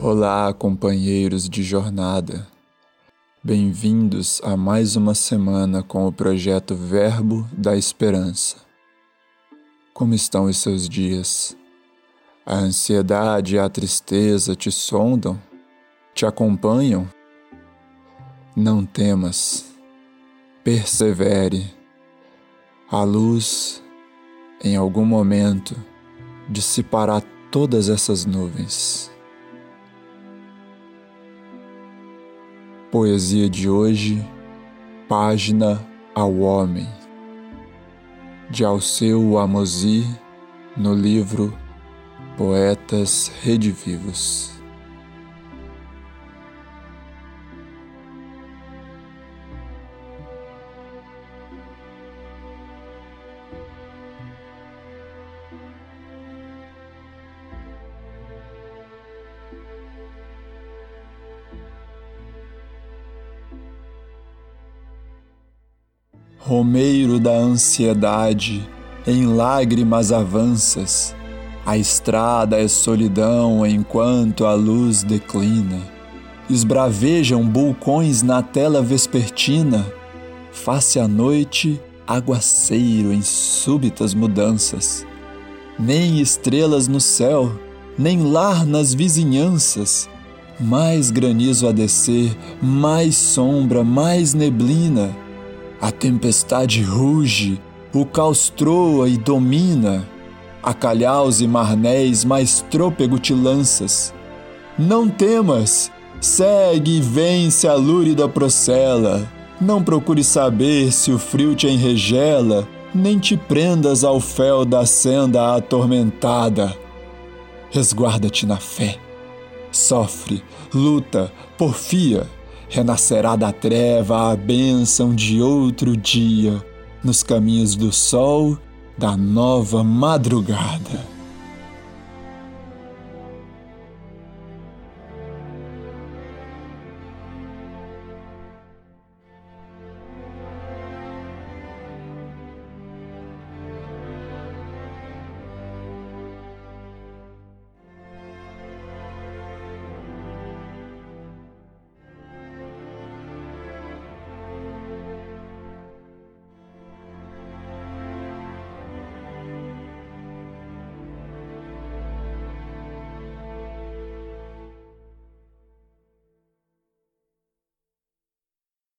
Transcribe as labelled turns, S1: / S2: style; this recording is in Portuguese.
S1: Olá, companheiros de jornada. Bem-vindos a mais uma semana com o projeto Verbo da Esperança. Como estão os seus dias? A ansiedade e a tristeza te sondam? Te acompanham? Não temas. Persevere. A luz, em algum momento, dissipará todas essas nuvens. Poesia de hoje, Página ao Homem, de Alceu Amosi, no livro Poetas Redivivos. Romeiro da ansiedade, em lágrimas avanças, a estrada é solidão enquanto a luz declina. Esbravejam bulcões na tela vespertina, face à noite, aguaceiro em súbitas mudanças. Nem estrelas no céu, nem lar nas vizinhanças, mais granizo a descer, mais sombra, mais neblina a tempestade ruge, o caos troa e domina. A calhaus e marnéis mais trôpego te lanças. Não temas, segue e vence a lúrida procela. Não procure saber se o frio te enregela, nem te prendas ao fel da senda atormentada. Resguarda-te na fé. Sofre, luta, porfia renascerá da treva a bênção de outro dia, nos caminhos do sol da nova madrugada.